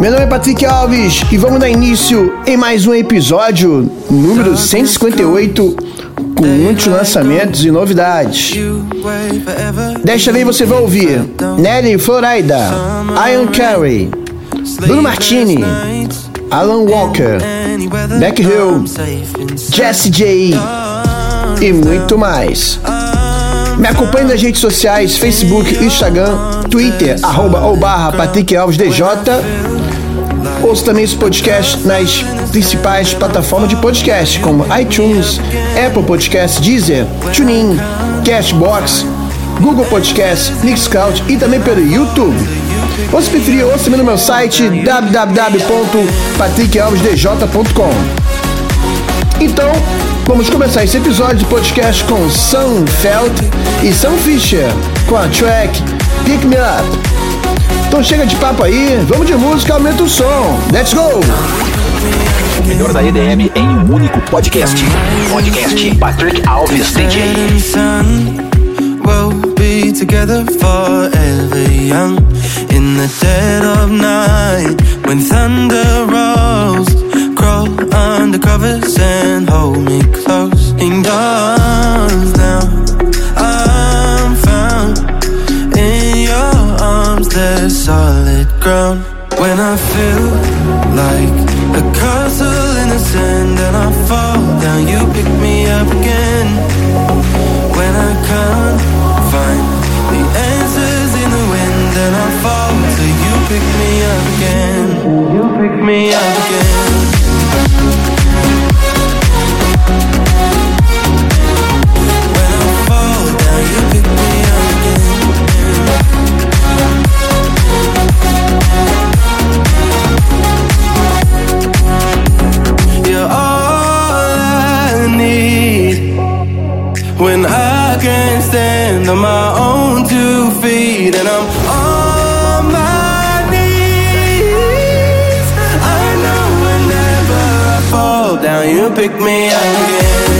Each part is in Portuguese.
Meu nome é Patrick Alves e vamos dar início em mais um episódio número 158 com muitos lançamentos e novidades. Desta vez você vai ouvir Nelly Florida, Ian Carey, Bruno Martini, Alan Walker, Beck Hill, Jesse J e muito mais. Me acompanhe nas redes sociais, Facebook, Instagram, Twitter, arroba ou barra Patrick Alves DJ. Ouça também esse podcast nas principais plataformas de podcast, como iTunes, Apple Podcast, Deezer, TuneIn, Cashbox, Google Podcast, Mixcloud e também pelo YouTube. Ou se preferir, ouça também no meu site www.patrickalvesdj.com. Então, vamos começar esse episódio de podcast com Sam Feld e Sam Fisher com a track Pick Me Up. Então chega de papo aí, vamos de música, aumenta o som. Let's go! O melhor da EDM em um único podcast. Podcast Patrick Alves DJ. We'll be together forever young In the dead of night When thunder rolls Crawl under covers and hold me close In your arms now there's solid ground When I feel like a castle in the sand And I fall down you pick me up again when I can't find the answers in the wind and I fall till you pick me up again. You pick me up again. Pick me up again.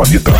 планета.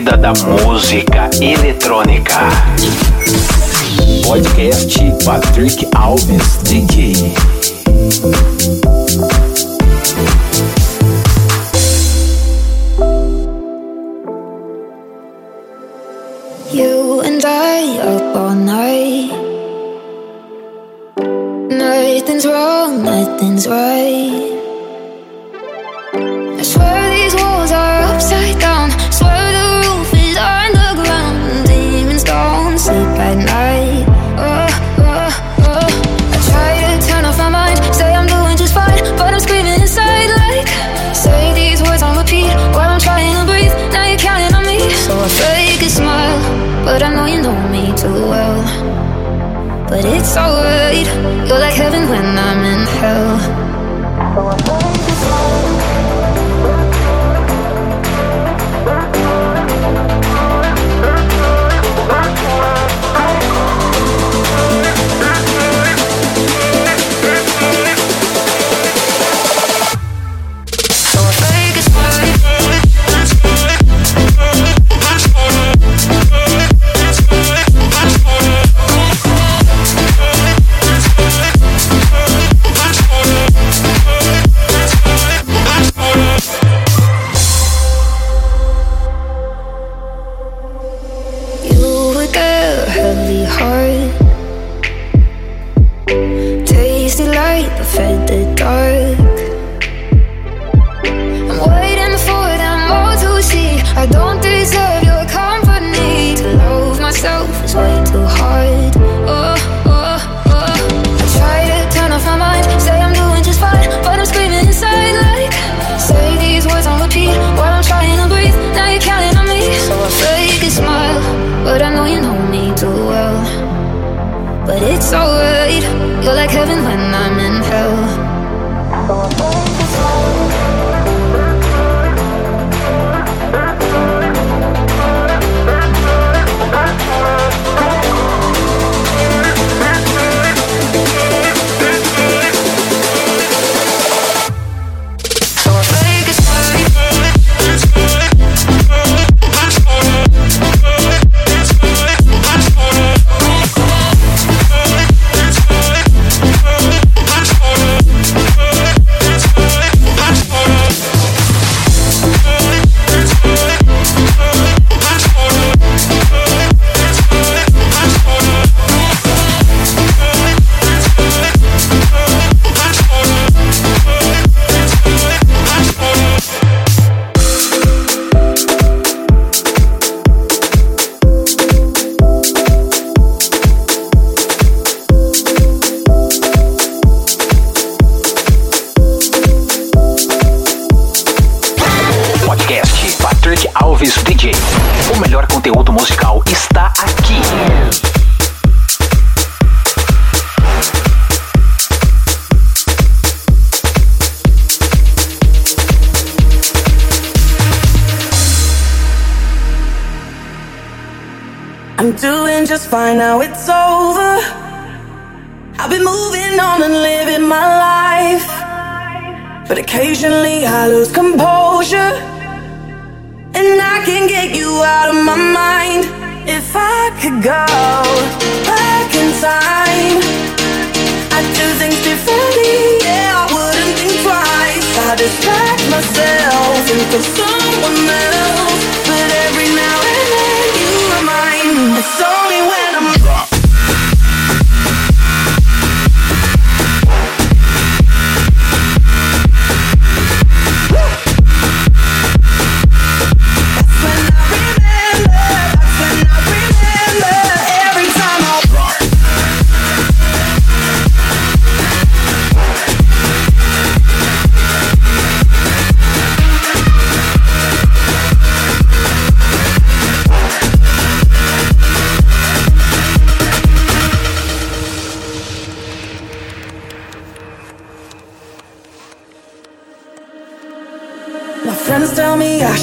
vida da música. to too well. But it's alright, you're like heaven when I'm in hell.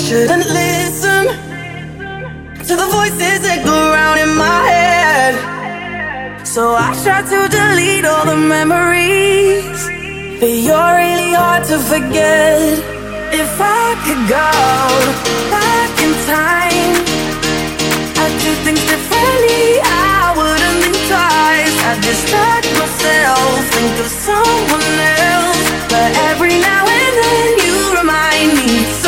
shouldn't listen to the voices that go around in my head. So I try to delete all the memories, but you're really hard to forget. If I could go back in time, I'd do things differently. I wouldn't think twice. I'd distract myself, think of someone else. But every now and then you remind me.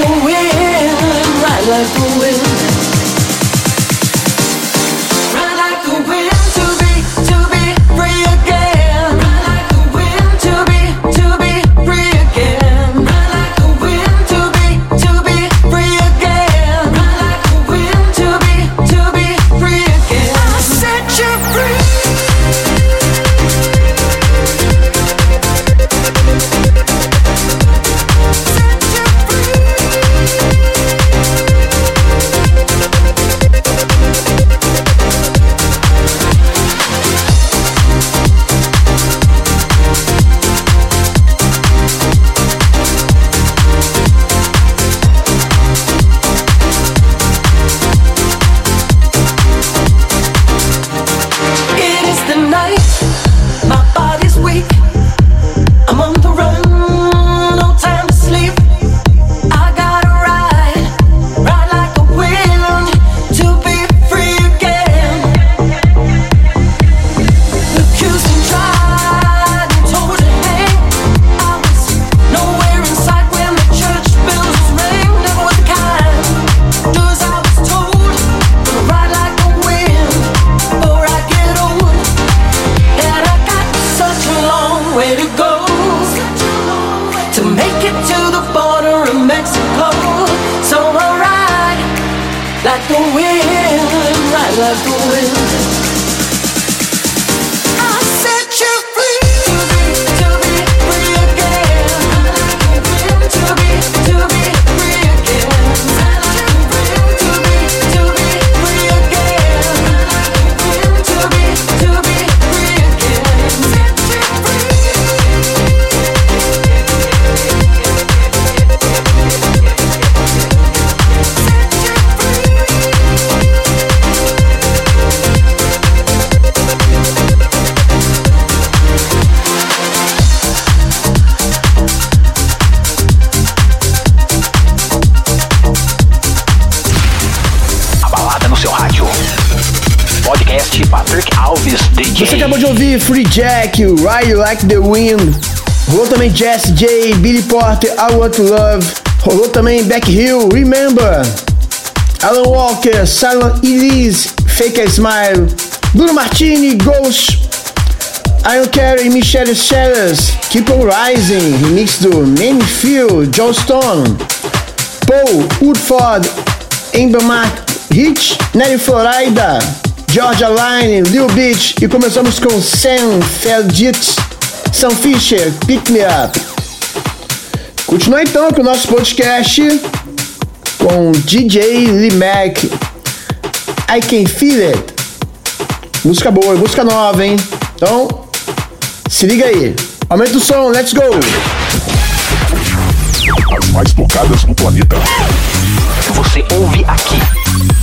the wind, ride like the wind. wind, right like the wind. Jack, Ride Like the Wind. Rolou também Jess J, Billy Porter, I Want to Love. Rolou também Back Hill, Remember. Alan Walker, Silent Elise, Fake a Smile. Bruno Martini, Ghost. Iron Carey, Michelle Sellers, Keep On Rising, remix do Manny Phil, John Stone. Paul Woodford, Amber Mark, Rich, Nelly Florida. Georgia Line, Lil Beach e começamos com Sam Feldit, Sam Fisher, Pick Me Up. Continua então com o nosso podcast com DJ Limac, I Can Feel It. Música boa, música nova, hein? Então, se liga aí. Aumenta o som, let's go! As mais tocadas no planeta. Você ouve aqui.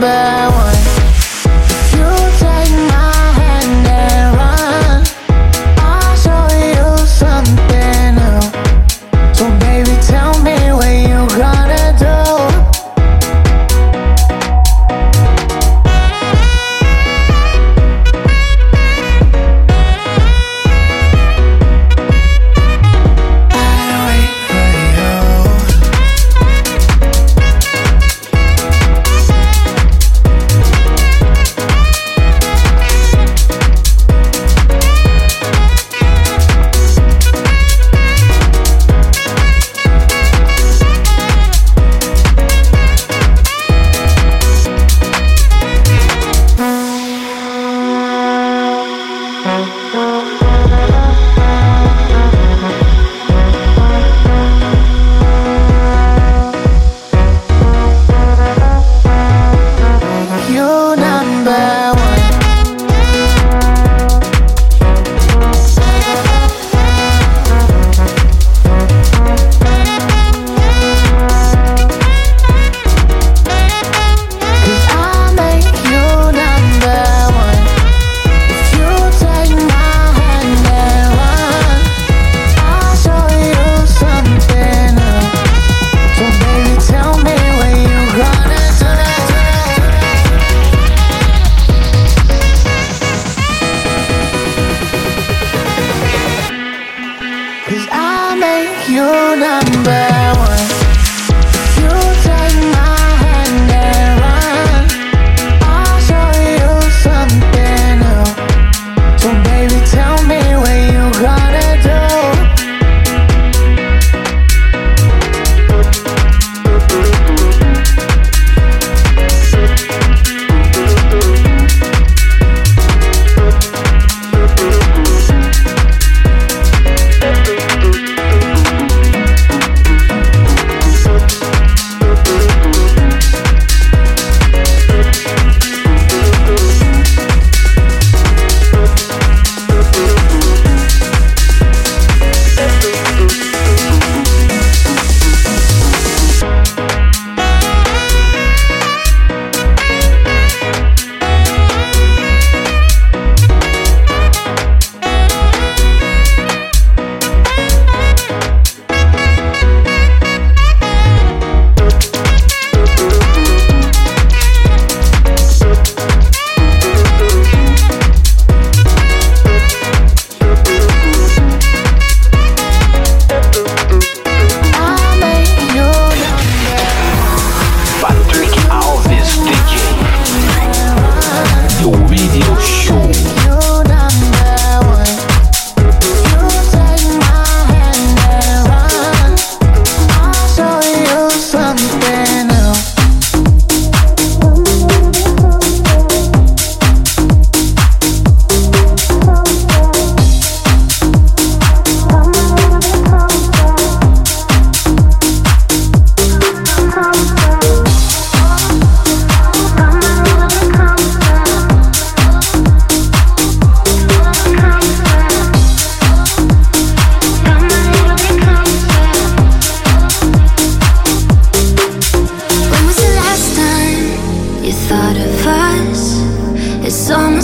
Back.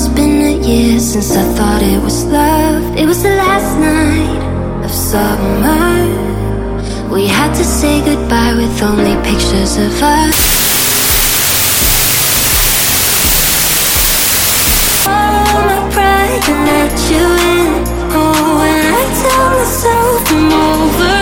It's been a year since I thought it was love. It was the last night of summer. We had to say goodbye with only pictures of us. All my pride and let you in. Oh, when I tell myself I'm over.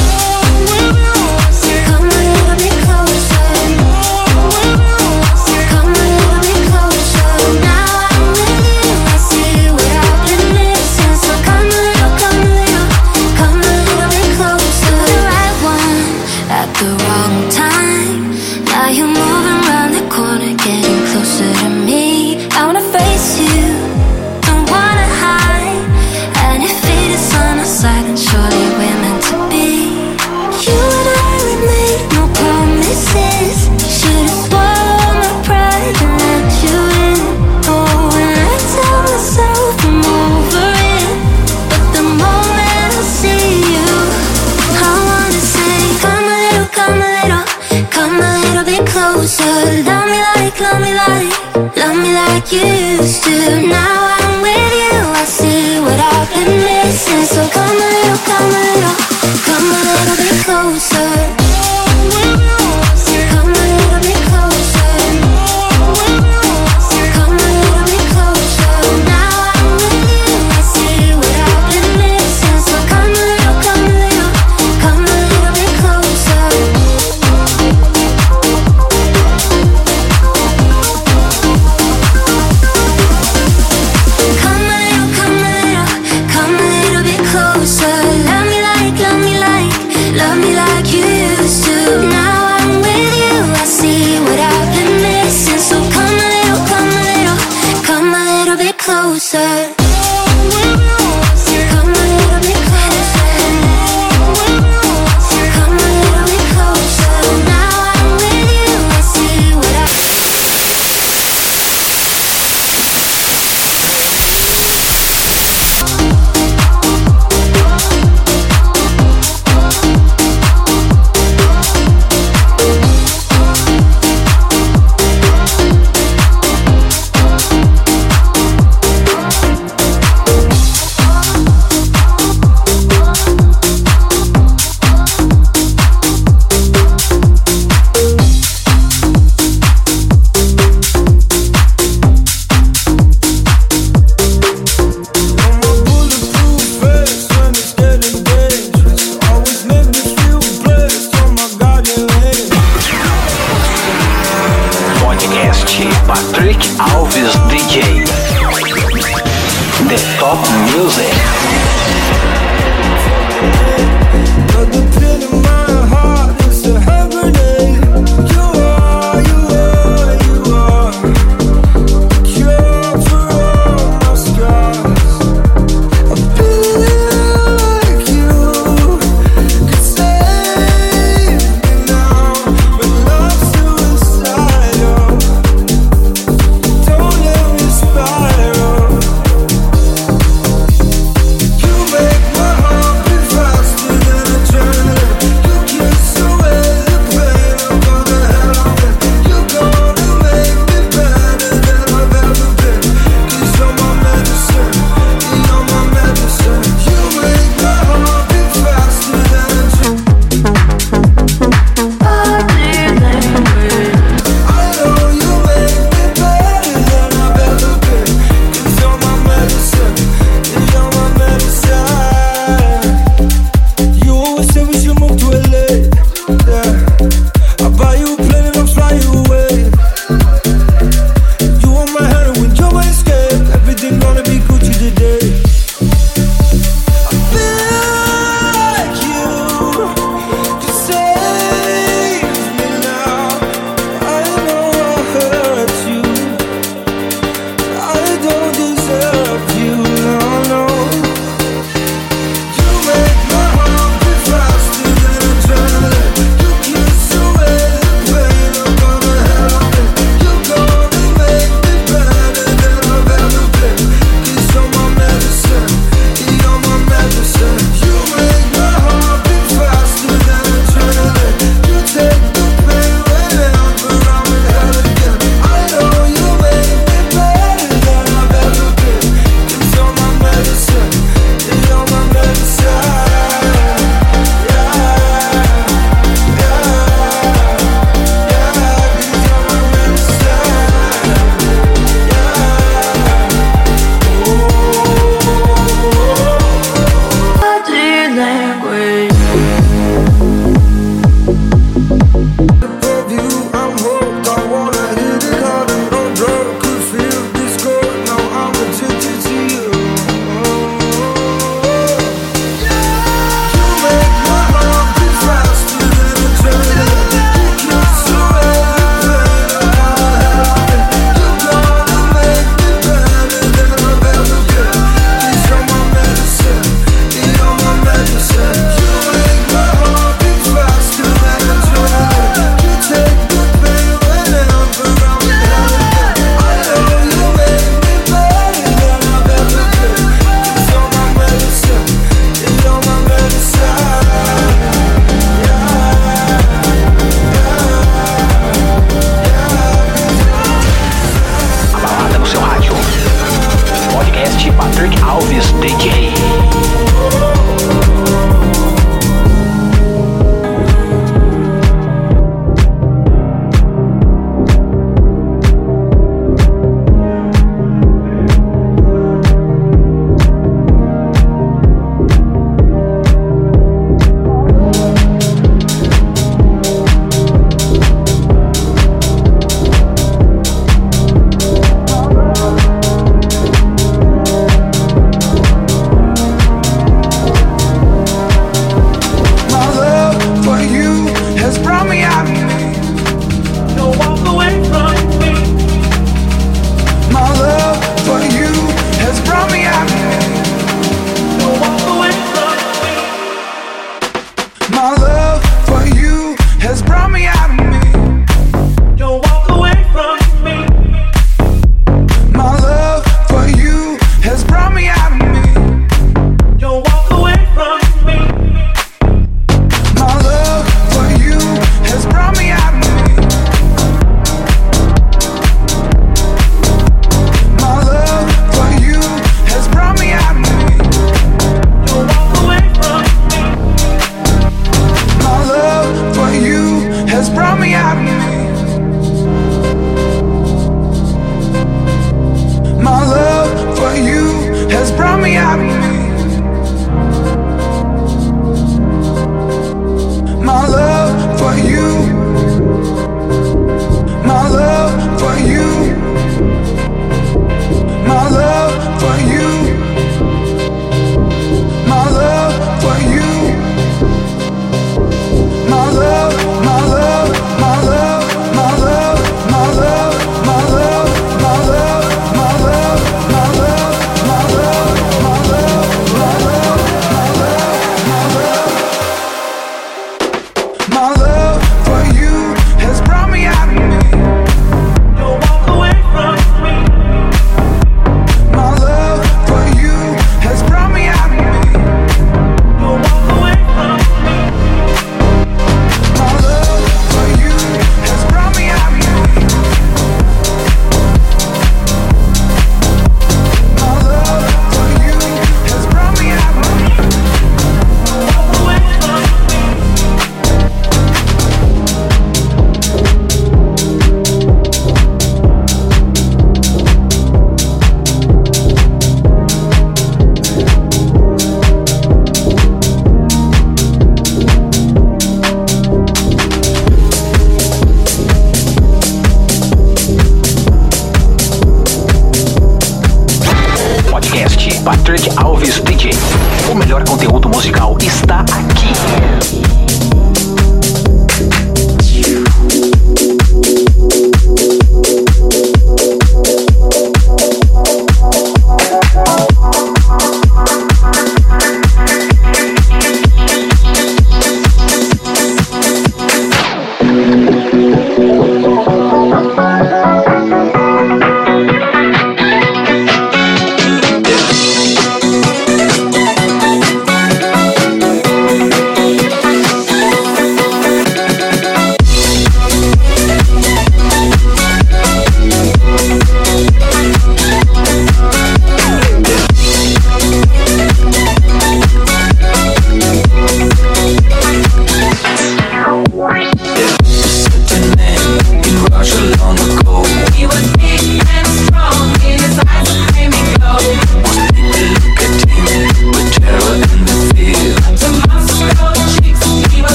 like you used to. Now I'm with you, I see what I've been missing. So come a little, come a little, come a little bit closer.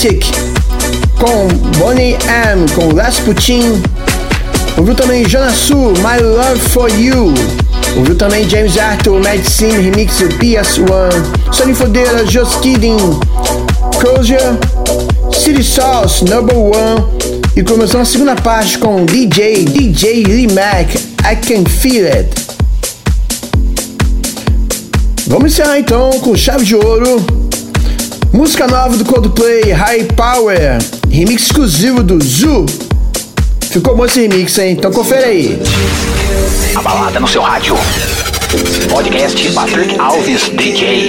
Majestic com Bonnie M com Rasputin. Ouviu também Jonasu, My Love For You. Ouviu também James Arthur, Medicine Remix do PS1. Sonny Fodeira, Just Kidding, Closure, City Sauce, Number One. E começou a segunda parte com DJ, DJ Lee Mac, I Can Feel It. Vamos encerrar então com chave de ouro. Música nova do Coldplay, High Power, remix exclusivo do Zoo. Ficou bom esse remix, hein? Então confere aí. A balada no seu rádio. Podcast Patrick Alves DJ.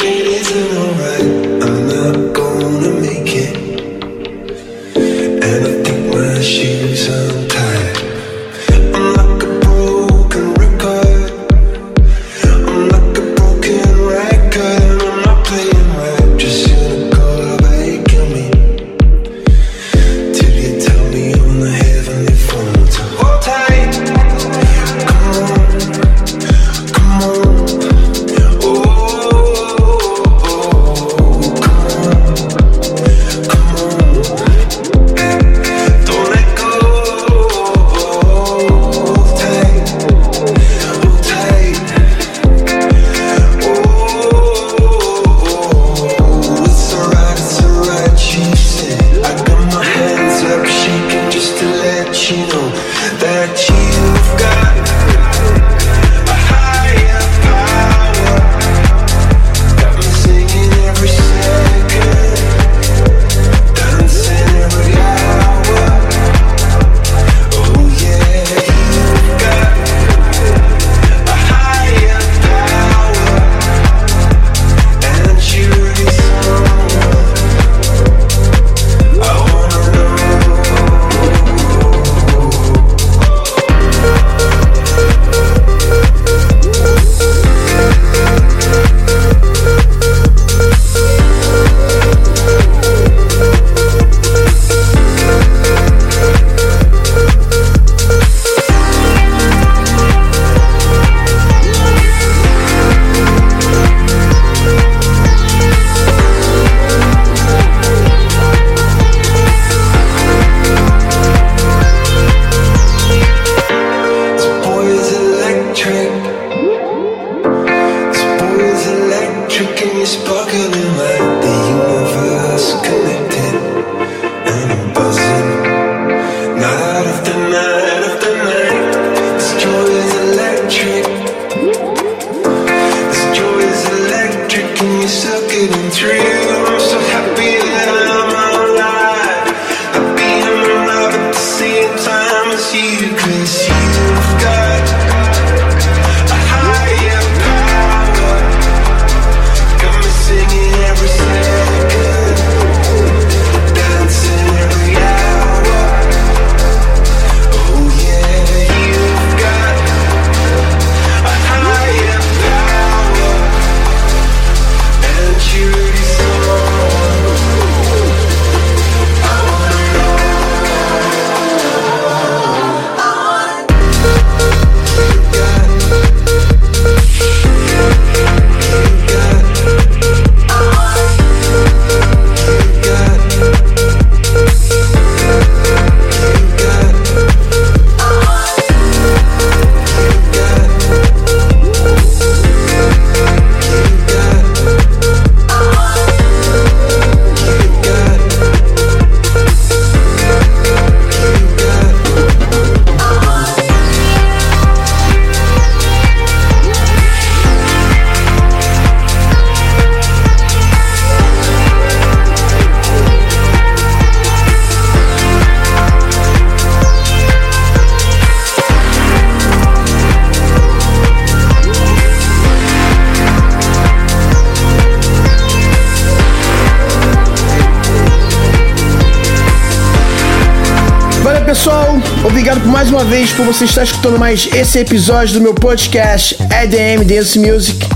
Por você estar escutando mais esse episódio do meu podcast EDM Dance Music.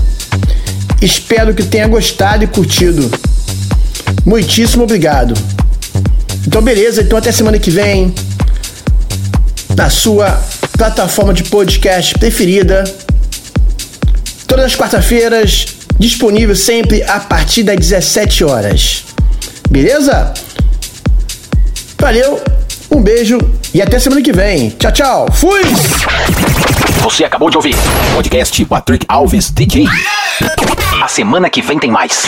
Espero que tenha gostado e curtido. Muitíssimo obrigado. Então, beleza. Então, até semana que vem. Na sua plataforma de podcast preferida. Todas as quarta-feiras. Disponível sempre a partir das 17 horas. Beleza? Valeu, um beijo e até semana que vem. Tchau, tchau. Fui! Você acabou de ouvir podcast Patrick Alves DJ. A semana que vem tem mais.